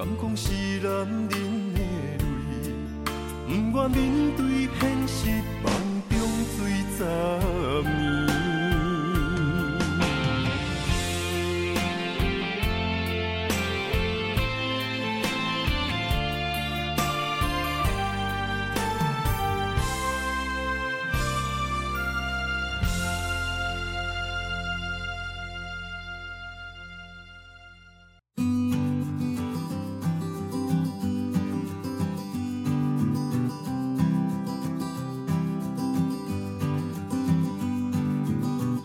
敢讲是男人的泪，不愿面对现实，梦中水十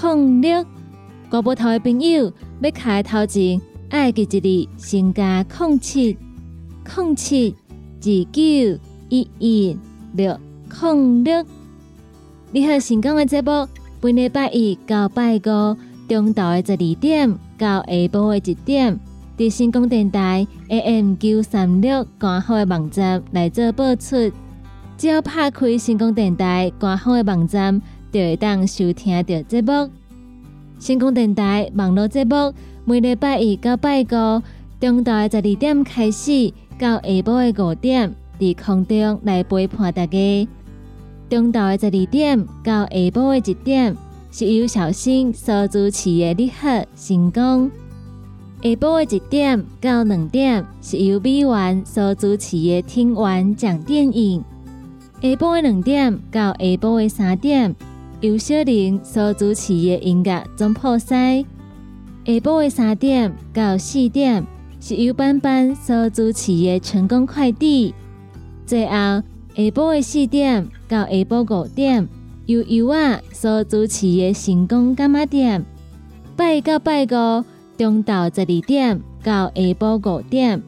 空六，国宝头的朋友要开头前，爱记一字，先加空七空七二九一一六空六。你好，成功的节目，本礼拜一到拜五中昼的十二点到下晡的一点，伫新光电台 AM 九三六官方的网站来做播出。只要拍开新光电台官方的网站，就会当收听到节目。新光电台网络节目每礼拜一到拜五，中昼的十二点开始，到下晡的五点，在空中来陪伴大家。中昼的十二点到下晡的一点，是由小新所主持的你好成功；下晡的一点到两点，是由美元所主持的听完讲电影；下晡的两点到下晡的三点，由小玲所主持的音乐总铺西；下晡的三点到四点，是由班班所主持的成功快递；最后。下晡的四点到下晡五点，由尤啊所主持的成功柑仔店；拜一到拜五，中昼十二点到下晡五点，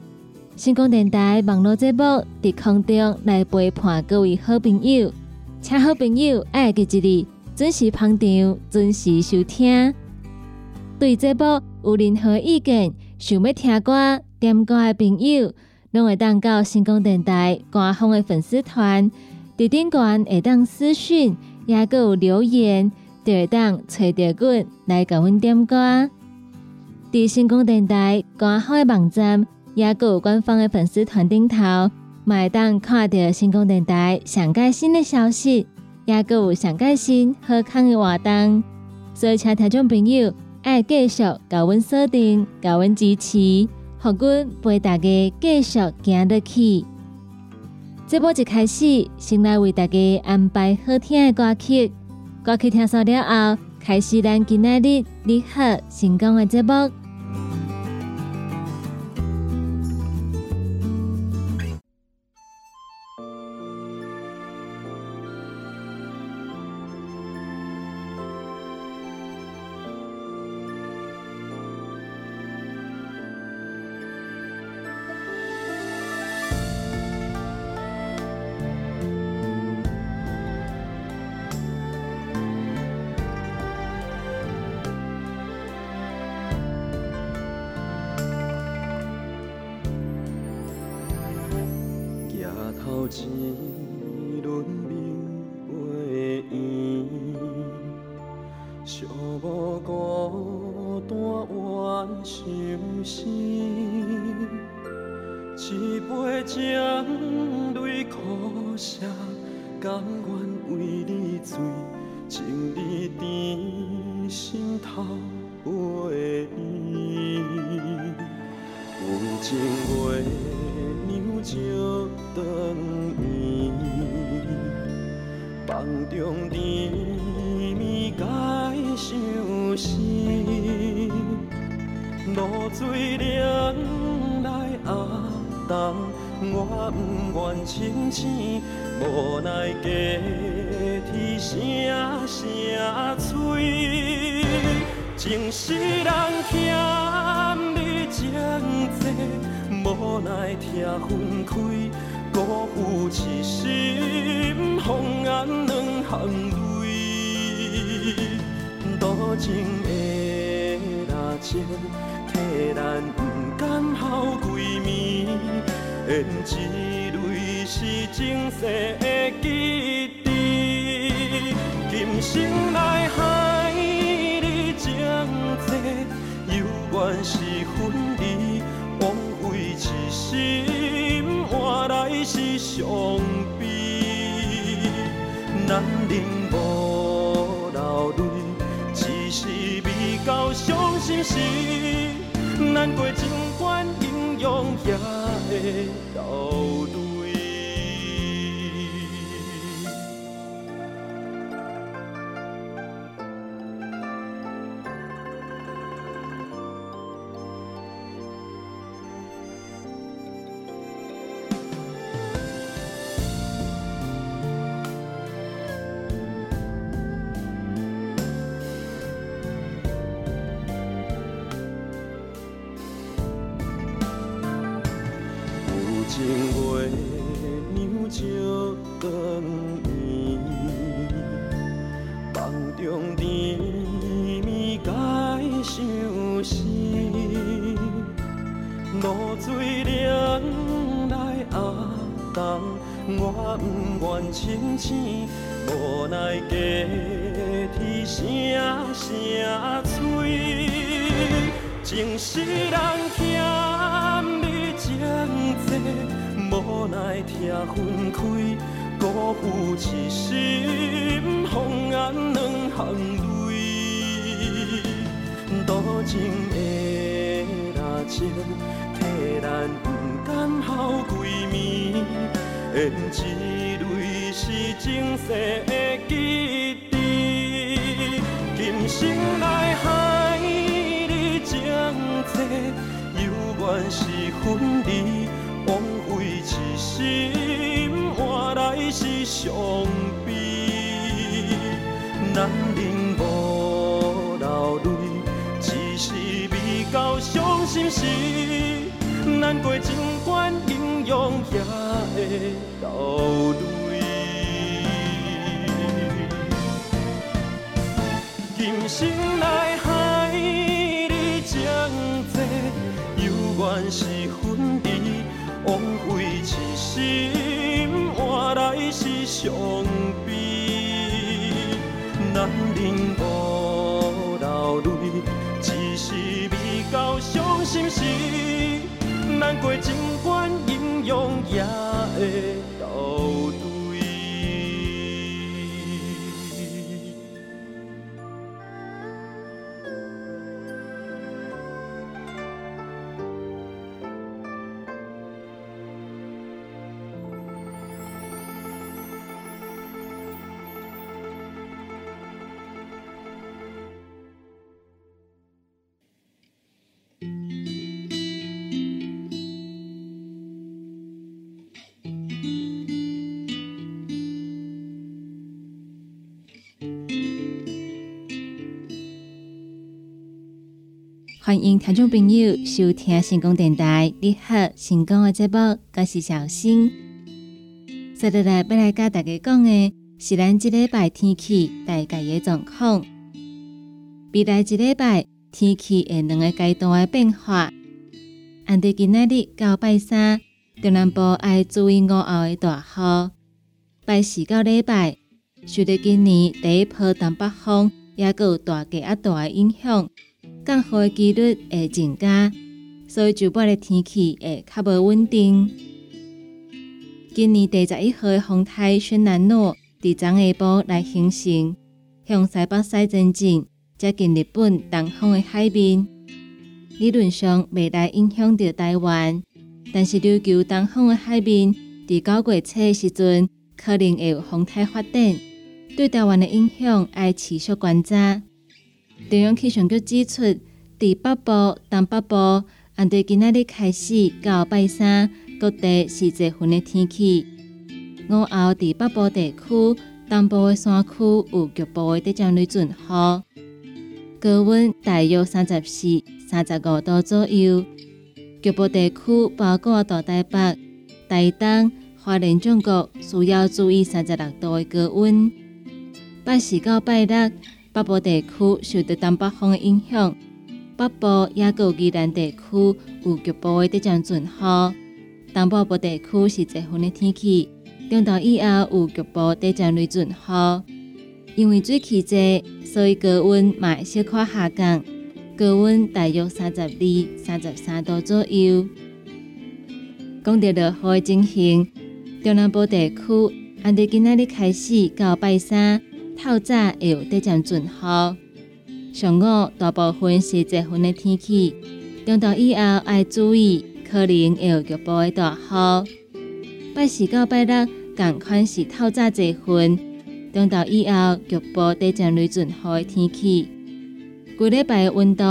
成功电台网络节目佇空中来陪伴各位好朋友，请好朋友愛記一字，准时捧场，准时收听。对这播有任何意见，想要听歌点歌的朋友，拢会登到新光电台官方的粉丝团、地顶端会档私讯，也够留言，下档找到我来教阮点歌。在新光电台官方的网站，也有官方的粉丝团顶头，买当看着新光电台上关新的消息。也閣有上蓋新好康嘅活动。所以，请听众朋友愛繼續甲阮鎖定，甲阮支持。互阮陪大家继续行落去。節目一开始，先来为大家安排好听嘅歌曲。歌曲听熟了后，开始咱今仔日你好成功嘅节目。嘴，前世人欠你情债，无奈拆分开，辜负痴心，放眼两行泪。多情的蜡情，替咱不甘耗归暝，恩一泪是前世的记。心内海你情多，犹原是分离，枉费一心换来是伤悲。男人无流泪，只是未够伤心时，难过尽管英勇也会流。情是人欠你情债，无奈听分开，辜负痴心，红颜两行泪，多情的热情，替咱不甘孝几暝，缘一泪是前世的记忆，今生是分离，枉费痴心，换来是伤悲，男人无流泪，只是未到伤心时，难过情关英勇也会流泪。今生来原是分离，枉费痴心，换来是伤悲。男人无流泪，只是未到伤心时，难过尽管英勇也会流泪。欢迎听众朋友收听成功电台。你好，成功的节目，我是小新。接下来要来甲大家讲的是咱这礼拜天气大概的状况。未来一礼拜天气会两个阶段的变化。按伫今日到拜三，中南部爱注意午后的大雨。拜四到礼拜，受到今年第一波东北风，也有大加啊大的影响。降雨的几率会增加，所以周末的天气会较无稳定。今年第十一号的风台轩南诺伫昨下晡来形成，向西北西前进，接近日本东方的海面。理论上未来影响到台湾，但是琉球东方的海面伫九月初的时阵，可能会有风台发展，对台湾的影响要持续观察。中央气象局指出，伫北部、东北部，按对今仔日开始到拜三，各地是多云的天气。午后伫北部地区、东部的山区有局部的降雨阵雨，高温大约三十四、三十五度左右。局部地区包括大台北、台东、花莲、中国，需要注意三十六度的高温。拜四到拜六。北部地区受到东北风的影响，北部也有宜兰地区有局部的地降阵雨，东北部地区是多云的天气，中昼以后有局部地降雷阵雨。因为水气济，所以高温嘛小可下降，高温大约三十二、三十三度左右。讲到落雨的情形，中南部地区按伫今仔日开始到拜三。透早会有地降阵雨，上午大部分是多云的天气，中昼以后要注意，可能会有局部的大雨。拜四到拜六，同款是透早多云，中昼以后局部地降雷阵雨的天气。规礼拜的温度，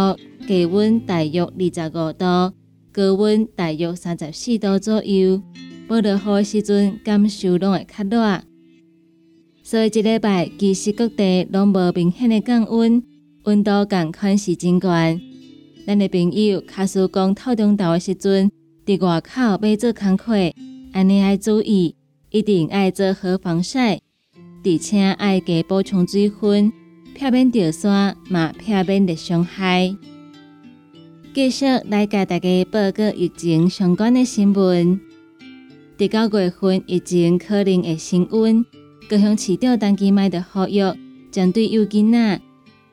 低温大约二十五度，高温大约三十四度左右。无落雨的时阵，感受拢会较热。所以，一礼拜其实各地拢无明显的降温，温度共款是真悬。咱的朋友，卡斯讲透中昼的时阵，伫外口要做工课，安尼要注意，一定要做好防晒，而且要加补充水分，避免掉山，嘛避免热伤害。继续来给大家报告疫情相关的新闻。伫九月份疫情可能会升温，各项市长当期卖的呼吁，针对幼囡仔、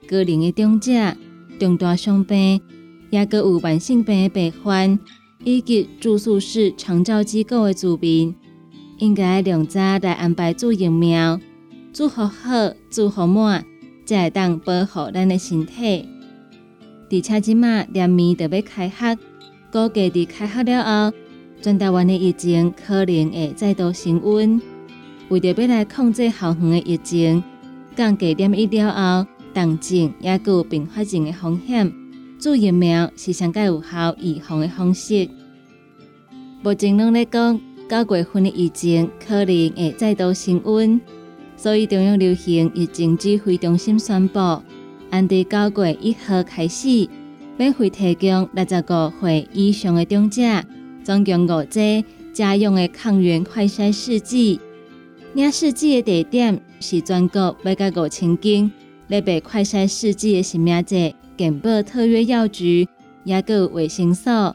高龄的长者、重大伤病，也各有慢性病的病患，以及住宿式长照机构的住民，应该量早来安排做疫苗，做好好，做好满，才会当保护咱的身体。而且即马连面就要开学，估计伫开学了后。全台湾的疫情可能会再度升温，为着要来控制校园的疫情，降低点一了后，重症也有并发症的风险，注疫苗是上佳有效预防的方式。目前拢咧讲九月份的疫情可能会再度升温，所以中央流行疫情指挥中心宣布，按九月一号开始，免费提供六十五岁以上的长者。总共五剂家用的抗原快筛试剂，领试剂的地点是全国每个五千间咧被快筛试剂的是名者健保特约药局，也有卫生所。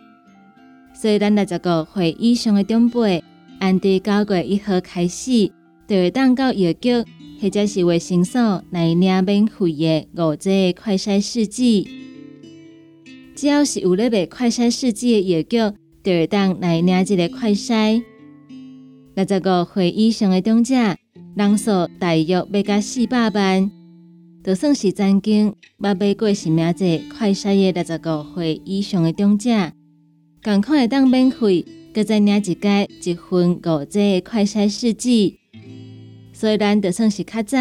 所以咱六十个岁以上的长辈，按伫九月一号开始，就会当到药局或者是卫生所来领免费的五剂快筛试剂。只要是有咧卖快筛试剂的药局。就会当来领一个快筛，六十五岁以上的长者人数大约要加四百万，就算是曾经捌买过是名者快筛的六十五岁以上的长者，共款会当免费，搁再领一届一份五折的快筛试剂。所以咱就算是较早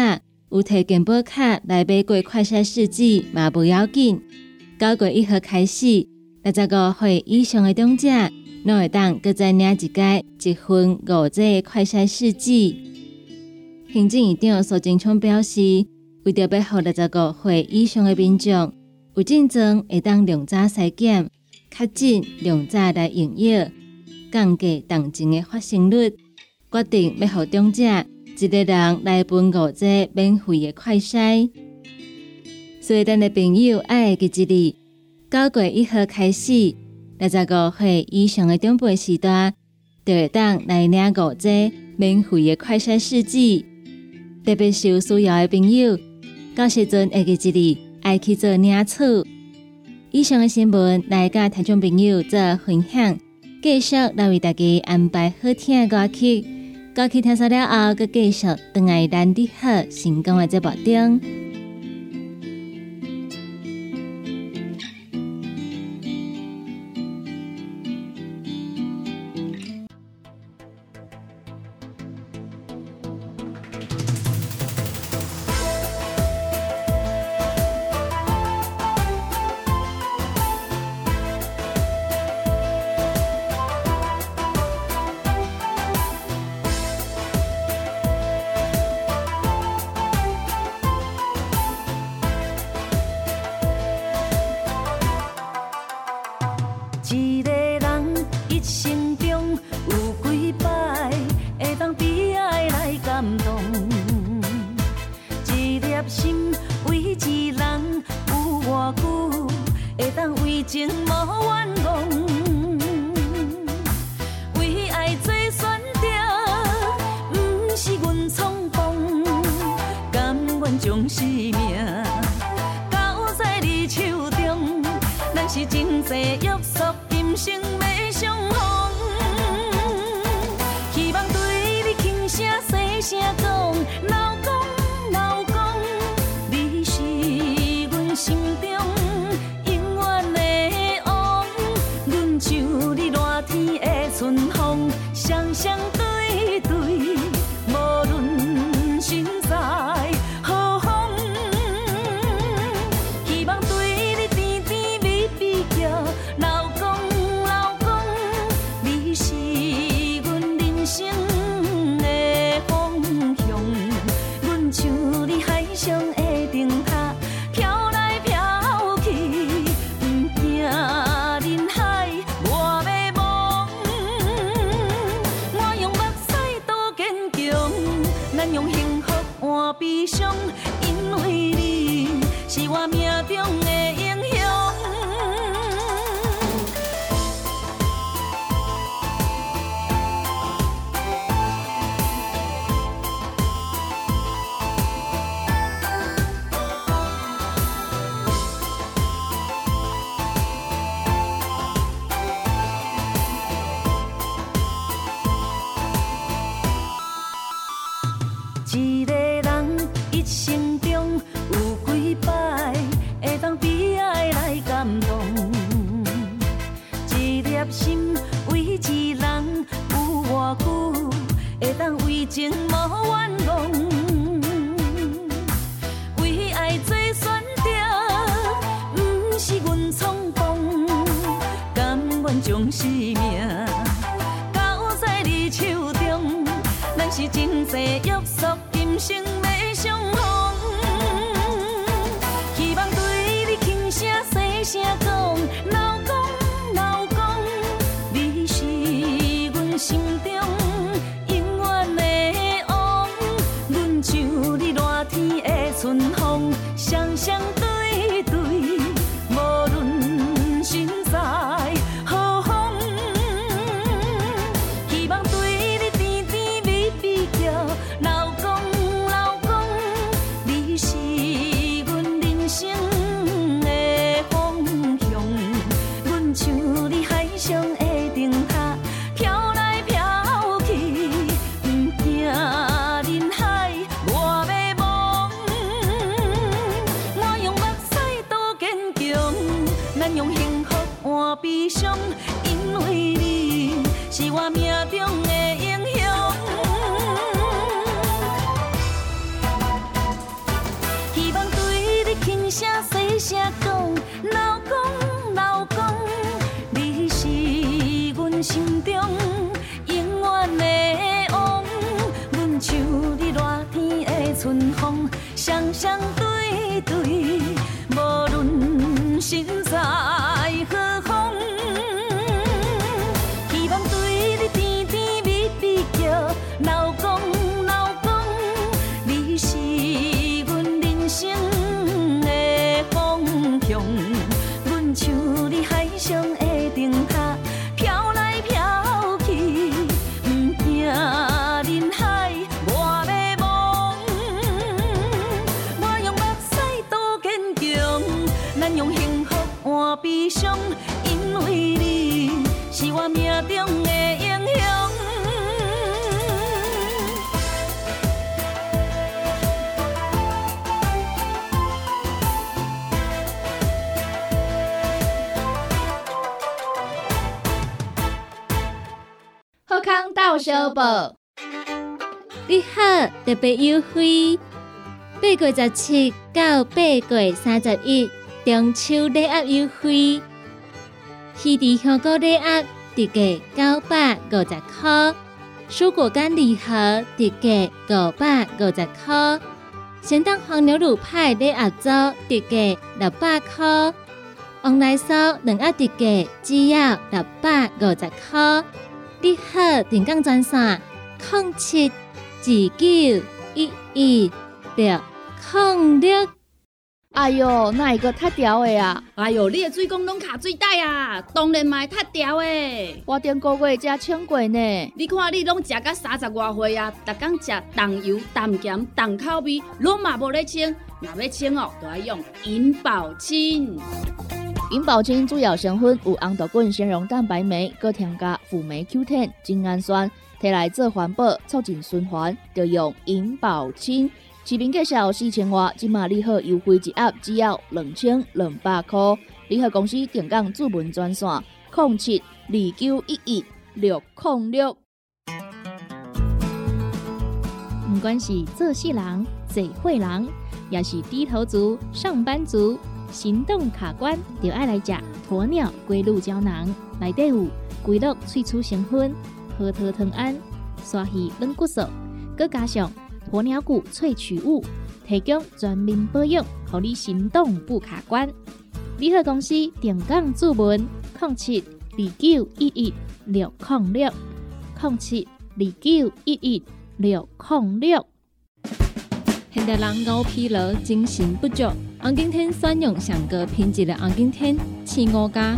有提健保卡来买过快筛试剂嘛，不要紧。九月一号开始。六十五岁以上的长者，拢会当搁再领一届一份五剂快筛试剂。行政院长苏贞昌表示，为着要互六十五岁以上的民众有症状，会当量早筛检，确诊量早来营业，降低重症的发生率，决定要互长者一个人来分五折免费的快筛。所以，咱的朋友爱记一哩。九月一号开始，六十五岁以上的长辈时代，就会当来领五剂免费的快筛试剂。特别是有需要的朋友，到时阵会记一哩爱去做领取。以上的新闻来甲听众朋友做分享，继续来为大家安排好听的歌曲。歌曲听完了后，佮继续等来咱的好成功的节目中。声悲伤，因为你是我命中的英雄。好康到小报，你好，特别优惠，八月十七到八月三十一，中秋礼盒优惠，西迪香菇礼盒特价九百五十块，蔬果干礼盒特价五百五十块，咸蛋黄牛乳派礼盒组特价六百块，王来酥两盒特价只要六百五十块。你好，电讲专线零七二九一一六零六。哎哟，那一个太条的啊？哎哟，你的水工拢卡水袋啊，当然嘛会塌掉的。我顶个月才请过呢。你看你拢食到三十外岁啊，逐天食重油、重咸、重口味，拢嘛无咧清。若要清哦，就要用银保清。银保清主要成分有红豆滚、纤溶蛋白酶，搁添加辅酶 Q10、精氨酸，摕来做环保、促进循环，就用银保清。市面介绍四千外，即马利好优惠一盒只要两千两百块。利好公司定岗主文专线：零七二九一一六零六。不管是做事人、做会人，也是低头族、上班族，行动卡关，就爱来食鸵鸟龟鹿胶囊。内底有龟鹿萃取成分，核桃藤胺、刷鱼软骨素，佮加上鸵鸟骨萃取物，提供全面保养，让你行动不卡关。联合公司定岗注文：零七二九一一六零六零七二九一一六零六。现代人熬疲劳、精神不足，红景天选用上高品质的红景天青五加，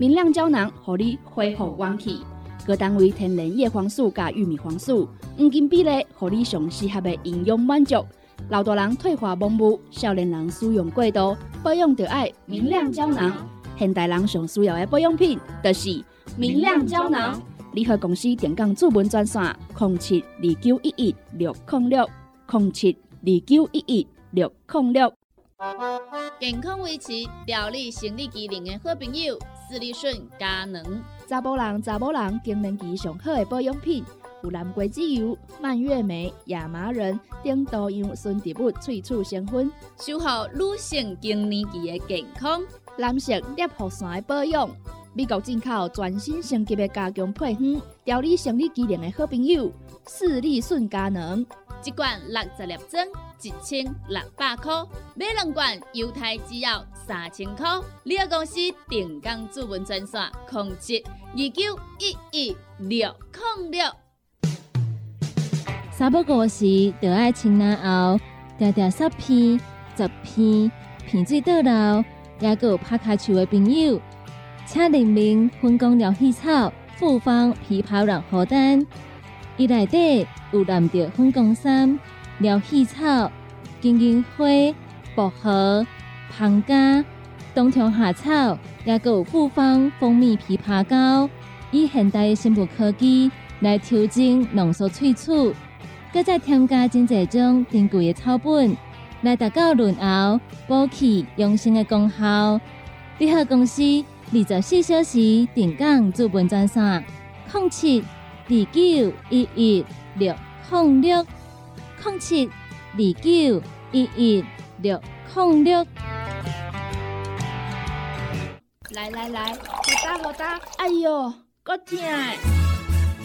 明亮胶囊，互你恢复元气。各单位天然叶黄素加玉米黄素，黄金比例，互你上适合的营养满足。老大人退化盲目，少年人使用过度，保养就要明亮胶囊。现代人上需要的保养品，就是明亮胶囊。联合公司电讲主文专线：零七二九一一六零六零七二九一一六零六。健康维持、调理生理机能的好朋友——斯利顺佳能。查甫人、查某人更年期上好的保养品，有蓝桂枝油、蔓越莓、亚麻仁等多样纯植物萃取成分，守护女性更年期的健康。男性尿线的保养，美国进口全新升级的加强配方，调理生理机能的好朋友——斯利顺佳能。一罐六十粒装，一千六百块；买两罐，犹太只要三千块。你个公司定岗主文专线：零七二九一一六零六。三不五时，就爱清南后，条条十片、十片，片水倒流，也有拍卡树的朋友，请联名分工疗气草、复方枇杷软荷丹。伊内底有蓝着粉光山、疗气草、金银花、薄荷、胖加、冬虫夏草，也有复方蜂蜜枇杷膏，以现代的生物科技来调整浓缩萃取，搁再添加真济种珍贵的草本，来达到润喉、补气、养生的功效。联合公司二十四小时定岗驻本专线：零七。二九一一六零六零七二九一一六零六。来来来，好打好打！哎哟，够痛！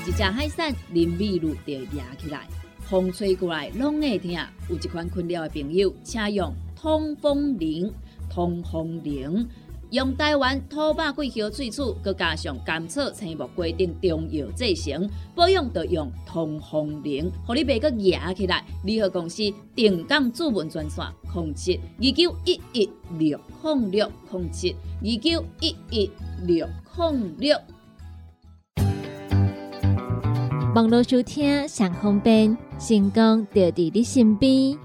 一只海扇林密路就压起来，风吹过来拢会痛。有一款困扰的朋友，请用通风铃，通风铃。用台湾土白桂花萃取，佮加上甘草、青木规定中药制成，保养要用通风灵，互你袂佮压起来。联合公司定岗主文专线：零七二九一一六零六零七二九一一六零六。网络收听上方便，成功就伫你身边。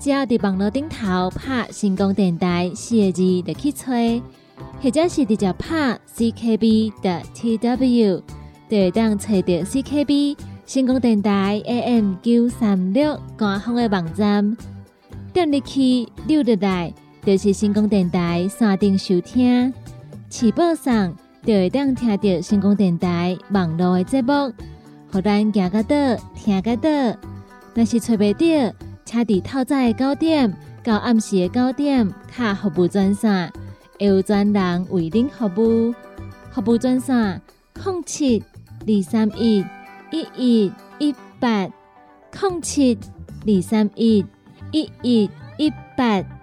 只要伫网络顶头拍成功电台四个字，就去吹，或者是直接拍 CKB 的 TW，就会当找到 CKB 成功电台 AM 九三六官方的网站。点入去溜入来，就是成功电台山顶收听，起播上就会当听到成功电台网络的节目，互咱行个倒，听个倒，若是找袂到。车伫透早的九点到暗时的九点，卡服务专线，会有专人为您服务。服务专线：零七二三一一一一八零七二三一一一一八。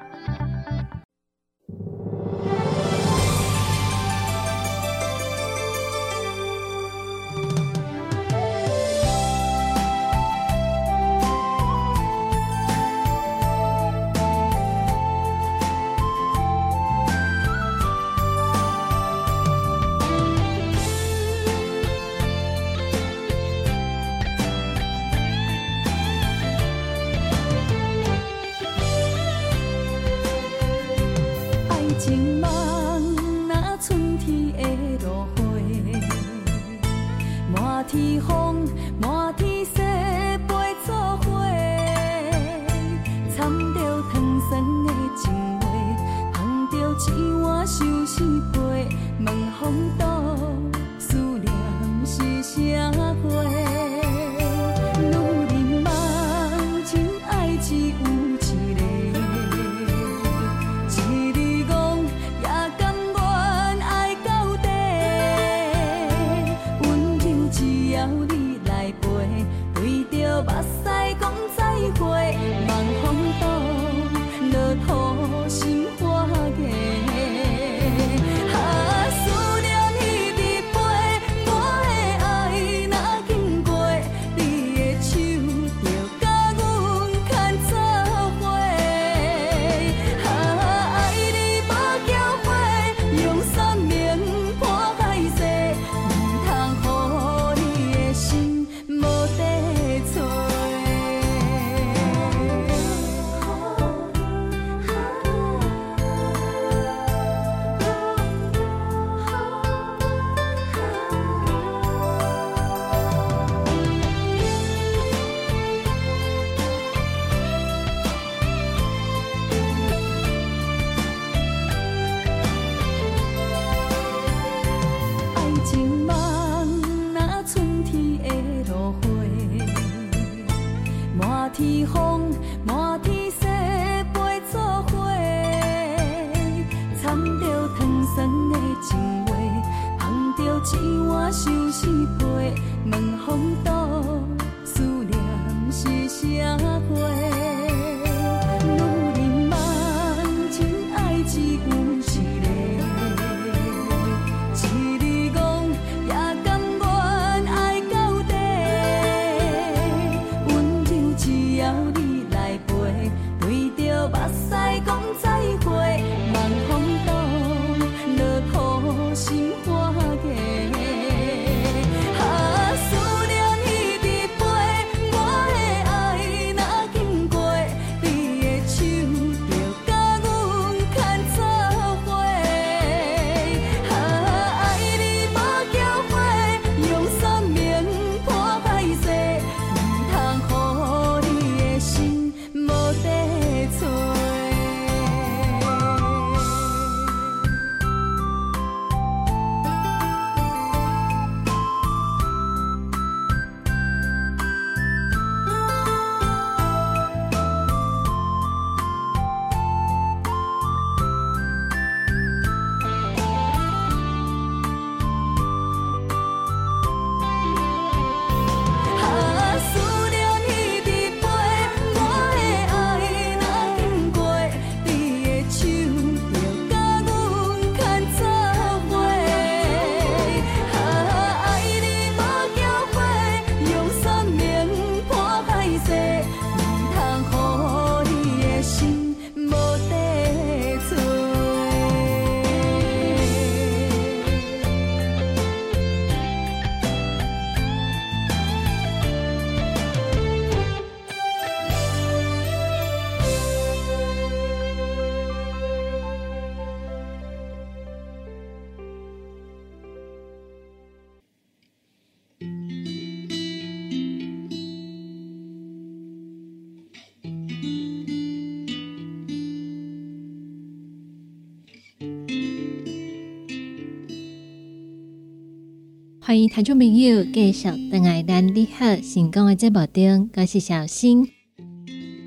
欢迎听众朋友继续等爱咱你好成功的节目中，我是小新。接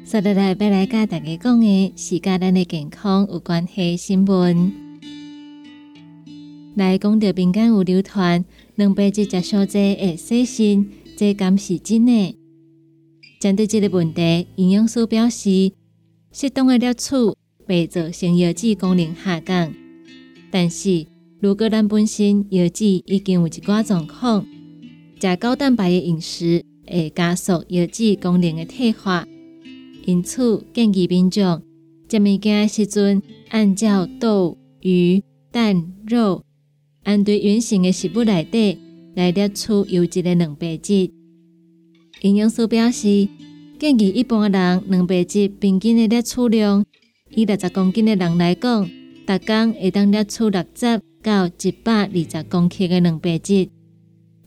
下来要来甲大家讲的是甲咱的健康有关系新闻。来讲到民间有流传，两百只食小济会洗肾，这敢是真的？针对这个问题，营养师表示，适当的摄取袂造成药剂功能下降，但是。如果咱本身药脂已经有一寡状况，食高蛋白的饮食会加速药脂功能的退化，因此建议民众食物件时阵按照豆、鱼、蛋、肉，按对原型的食物内底来摄取优质的蛋白质。营养师表示，建议一般人蛋白质平均的摄取量，以六十公斤的人来讲，逐工会当摄取六十。到一百二十公克的蛋白质，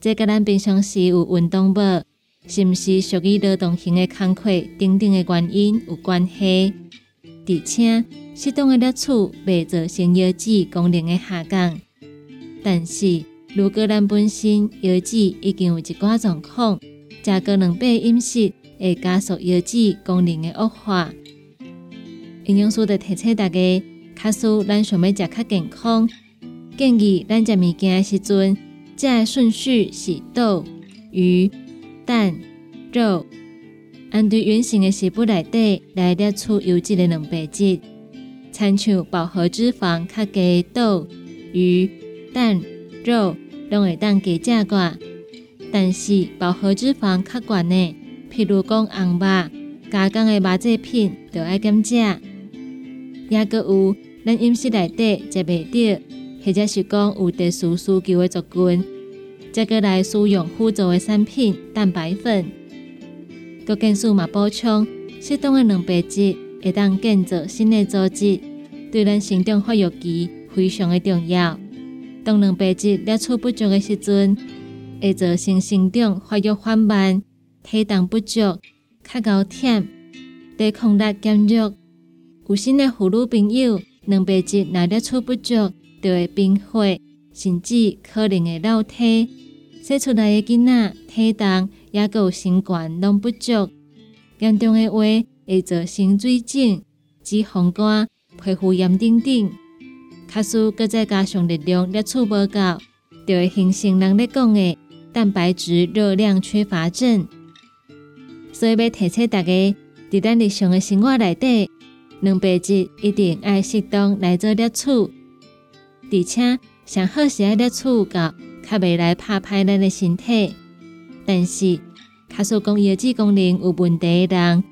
这甲咱平常时有运动无，是毋是属于劳动型的工课等等的原因有关系。而且适当的摄取袂造成腰子功能的下降。但是如果咱本身腰子已经有一寡状况，食高蛋白饮食会加速腰子功能的恶化。营养师的提醒大家，假使咱想要食较健康。建议咱食物件的时阵，食的顺序是豆、鱼、蛋、肉，按对原型的食物内底来摄取优质的蛋白质。参像饱和脂肪较低豆、鱼、蛋、肉，拢会当加食寡。但是饱和脂肪较悬的，譬如讲红肉、加工的肉制品，就要减食。也阁有咱饮食内底食袂到。或者是讲有特殊需求的族群，再过来使用辅助的产品蛋白粉。各建数嘛补充适当的蛋白质，会当建造新的组织，对咱成长发育期非常的重要。当蛋白质摄取不足的时阵，会造成成长发育缓慢、体重不足、较高忝、抵抗力减弱。有新的妇女朋友，蛋白质若摄取不足。就会贫血，甚至可能会老体。生出来的囡仔体重也有身高拢不足，严重的话会造成水肿、脂肪肝、皮肤炎等等。卡使搁再加上热量摄取无够，就会形成人咧讲的蛋白质热量缺乏症。所以要提醒大家，伫咱日常的生活内底，蛋白质一定要适当来做摄取。而且上好是爱摄取够，较袂来拍歹咱的身体。但是，卡数讲腰子功能有问题的人，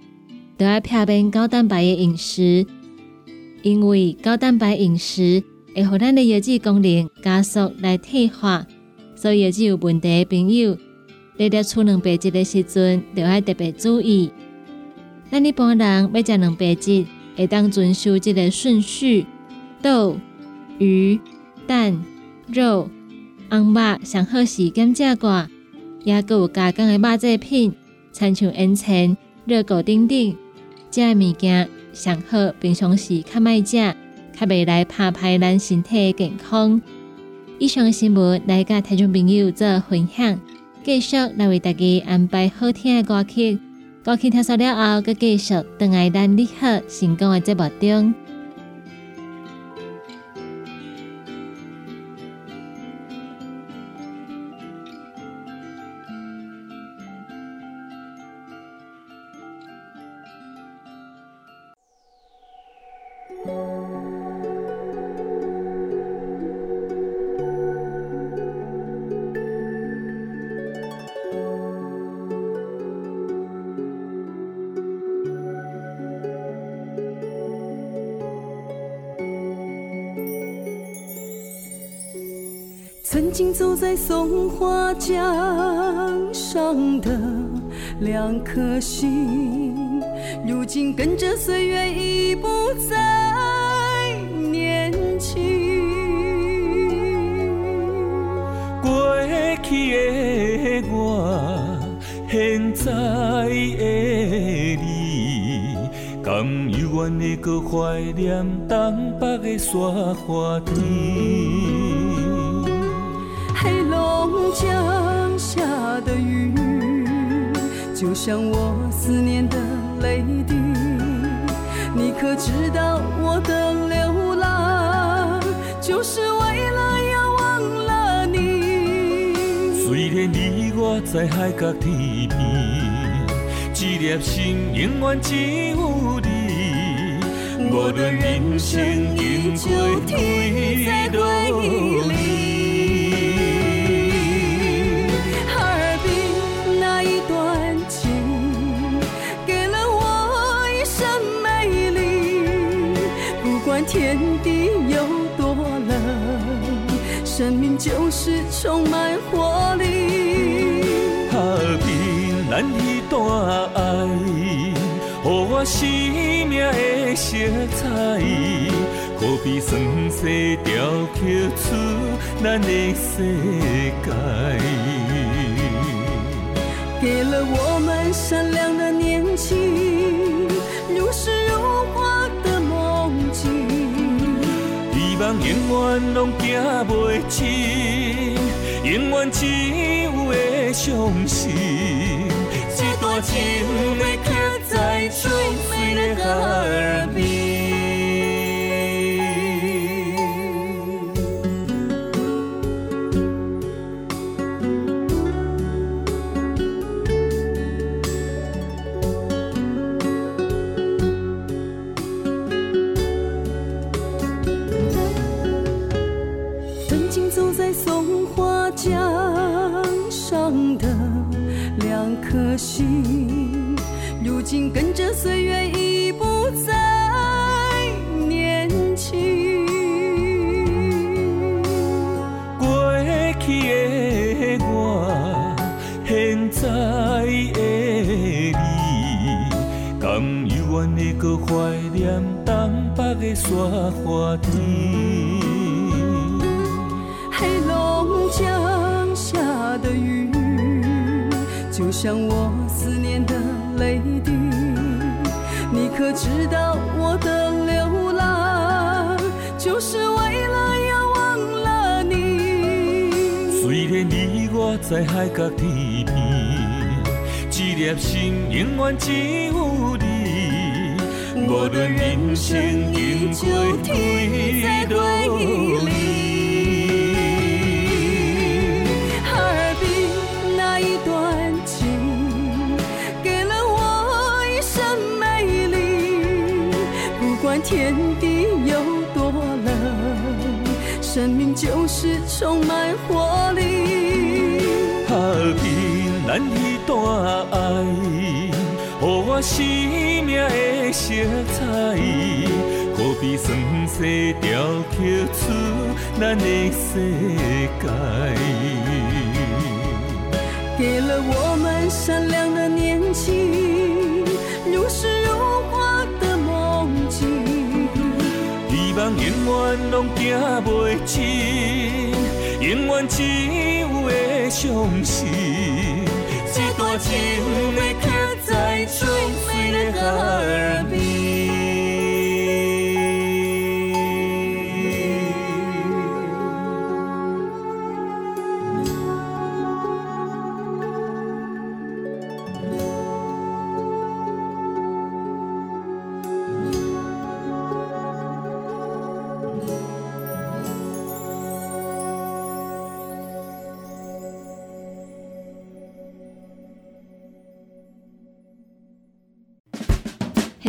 都要避免高蛋白的饮食，因为高蛋白饮食会互咱的腰子功能加速来退化。所以，腰子有问题的朋友，在摄取蛋白质的时阵，就要特别注意。咱一般人要食两白质，会当遵守这个顺序：豆。鱼、蛋、肉、红肉上好是减食寡，也有加工的肉制品，参像烟尘、热狗等等，这物件上好平常时较卖食，较袂来拍歹咱身体健康。以上的新闻来甲听众朋友做分享，继续来为大家安排好听的歌曲，歌曲听熟了后，佮继续等来咱你好成功的节目中。花江上的两颗心，如今跟着岁月已不再年轻。过去的我，现在的你，甘犹原会搁怀念东北的雪花天。江下的雨，就像我思念的泪滴。你可知道我的流浪，就是为了要忘了你。虽然你我在海角天边，一粒心永远只有你。无论人生经过退路里，天地有多冷，生命就是充满活力。哈尔滨咱彼段爱，予我生命的色彩，可比酸西雕刻出咱的世界。给了我们闪亮的年轻，永远拢行袂清，永远只有会相信，这段情会刻在最美的哈尔滨。怀念东北的雪花天。黑龙江下的雨，就像我思念的泪滴。你可知道我的流浪，就是为了要忘了你。虽然你我在海角天边，一颗心永远只有你。无论人生经过退路里。哈尔滨那一段情，给了我一生美丽。不管天地有多冷，生命就是充满活力。哈尔滨咱彼段爱，生命的色彩，可比酸西雕刻出咱的世界。给了我们闪亮的年纪，如诗如画的梦境。希望永远拢行袂尽，永远只有会相信，这段情最美的歌，耳边。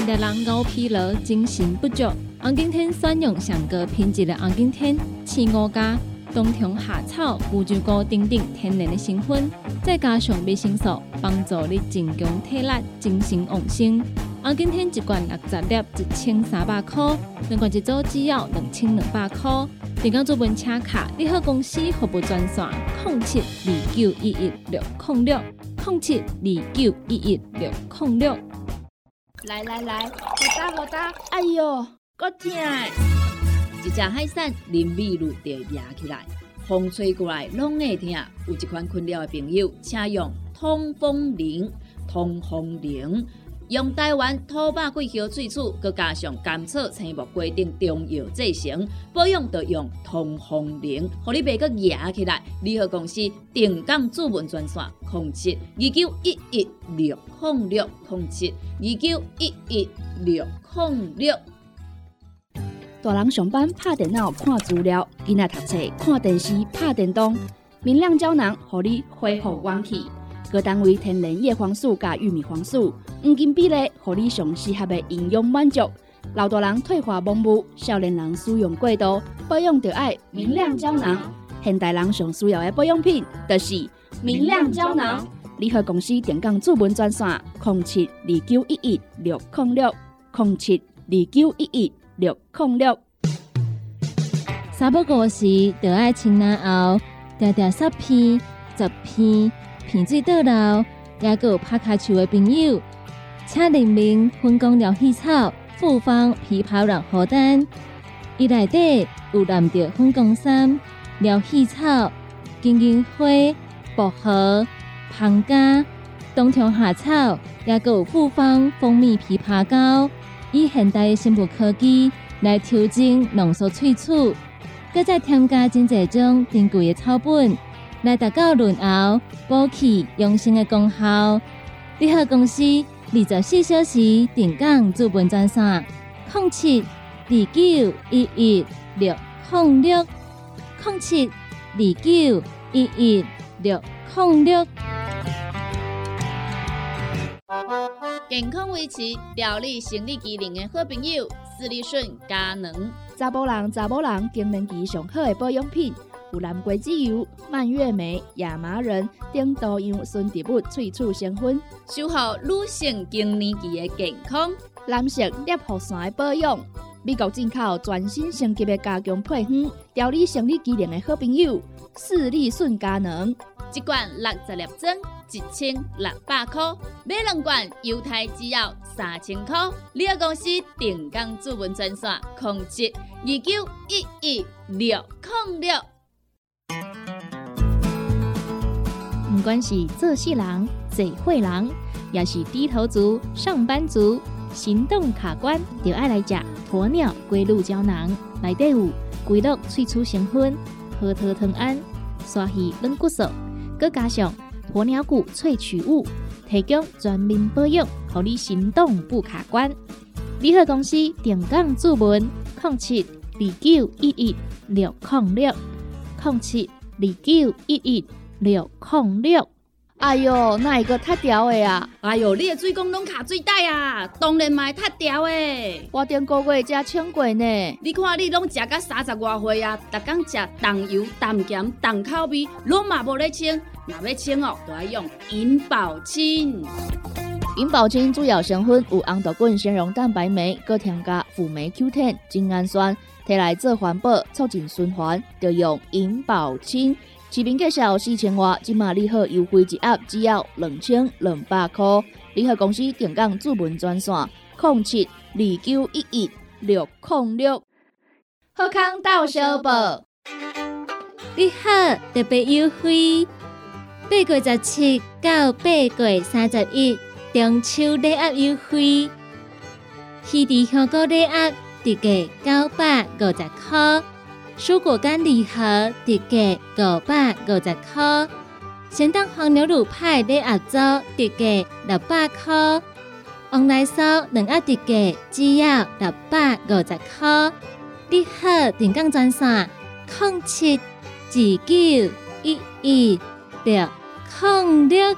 现代人熬疲劳、精神不足，红景天选用上高品质的红景天青五加冬虫夏草、乌鸡菇等等天然的成分，再加上维生素，帮助你增强体力、精神旺盛。红景天一罐六十粒，一千三百块；两罐一组只要两千两百块。电工做本车卡，你好公司服务专线：零七二九一一六零六零七二九一一六零六。来来来，好打好打，哎哟，够痛！一只海扇林密路就压起来，风吹过来拢会痛。有一款困扰的朋友，请用通风铃、通风铃。用台湾土白桂花萃取，佮加上甘草、青木规定中药制成，保养要用通风灵，互你袂佮压起来。联合公司定岗主文专线：零七二九一一六控六零七二九一一六控六。大人上班拍电脑看资料，囡仔读册看电视拍电动，明亮胶囊互你恢复元气。各单位天然叶黄素加玉米黄素，黄金比例，互你上适合的营养满足。老大人退化盲目，少年人使用过度，保养就爱明亮胶囊。现代人上需要的保养品，就是明亮胶囊。联合公司电讲主文专线：零七二九一一六零六零七二九一一。六控六，三不五时就爱清凉后，条条十片、十片，片水倒流，也有拍卡球的朋友，请联名分工疗气草、复方枇杷软荷丹，伊内底有蓝着分工三疗气草、金银花、薄荷、胖加、冬虫夏草，也有复方蜂蜜枇杷膏。以现代的生物科技来调整浓缩萃取，搁再添加真济种珍贵的草本，来达到润喉、补气、养生的功效。联合公司二十四小时定岗驻本专线：零七二九一一六零六零七二九一一六零六。健康维持、调理生理机能的好朋友——斯利顺佳能。查甫人、查某人更年期上好的保养品，有蓝桂枝油、蔓越莓、亚麻仁等多样纯植物萃取成分，守护女性更年期的健康。男性尿护伞的保养，美国进口全新升级的加强配方，调理生理机能的好朋友——四力顺佳能。一罐六十粒装，一千六百块；买两罐，犹太只要三千块。你个公司定岗主文专线：控制二九一一六零六。不管是做事人、做会人，也是低头族、上班族，行动卡关，就爱来食鸵鸟龟鹿胶囊。内底有龟鹿萃取成分，核桃藤胺、刷鱼软骨素。再加上鸵鸟骨萃取物，提供全面保养，让你行动不卡关。联合公司定岗注文：零七二九一一六零六零七二九一一六零六。哎哟，那一个太屌的啊！哎哟，你的水工拢卡水袋啊，当然嘛太屌的。我顶个月才称过呢。你看你拢食到三十外岁啊，逐工食重油、重咸、重口味，拢嘛无咧称。若要清哦，就要用银保清。银保清主要成分有红豆根、纤溶蛋白酶，搁添加辅酶 Q10、精氨酸，摕来做环保、促进循环，就用银保清。市民介绍四千瓦，今马利好优惠一盒只要两千两百块。联合公司定岗主文专线：零七二九一一六零六。好康到小报，你好特别优惠，八月十七到八月三十一中秋礼盒优惠，喜提香果礼盒特价九百五十块。蔬果干礼盒特价五百五十块，咸蛋黄牛乳派礼盒组特价六百块，王来酥两盒特价只要六百五十块。你好，电工专线：零七二九一一六零六。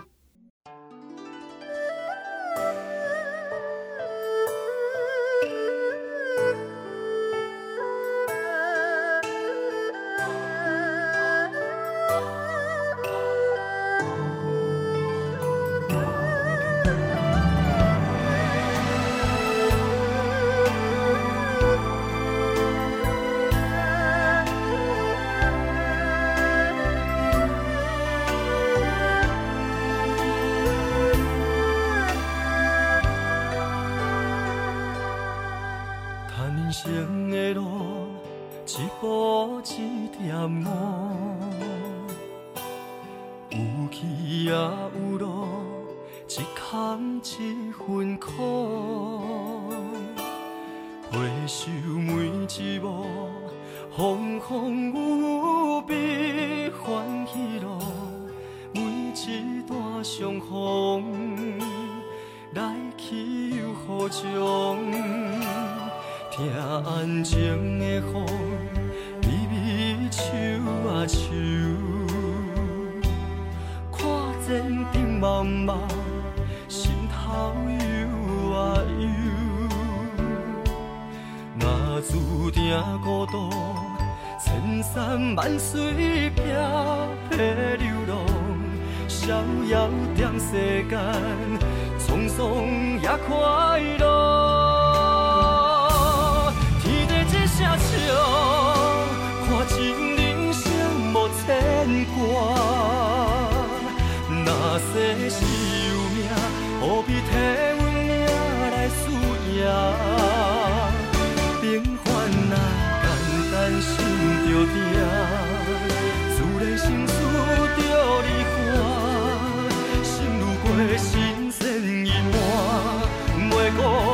满，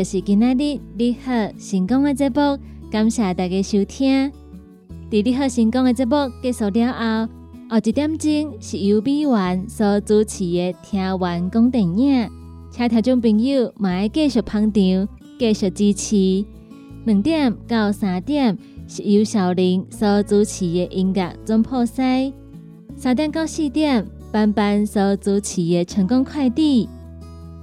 就是今仔日你好成功的节目，感谢大家收听。伫你好成功的节目结束了后，后一点钟是由美元所主持的听完讲电影，请听众朋友买继续捧场，继续支持。两点到三点是由小林所主持的音乐总破塞，三点到四点班班所主持的成功快递。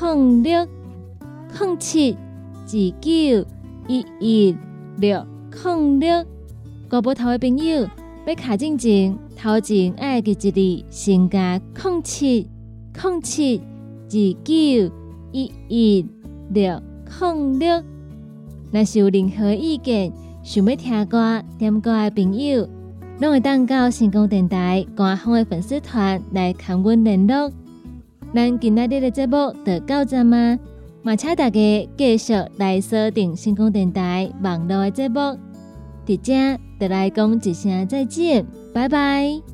零六零七二九一一六零六。国宝头的朋友要卡进前，头前爱记一字，先加零七零七二九一一六零六。若是有任何意见，想要听歌、点歌的朋友，拢会当到成功电台官方的粉丝团来跟阮联络。咱今仔日的节目就到这吗？嘛，请大家继续来锁定星空电台网络的节目。伫遮，就来讲一声再见，拜拜。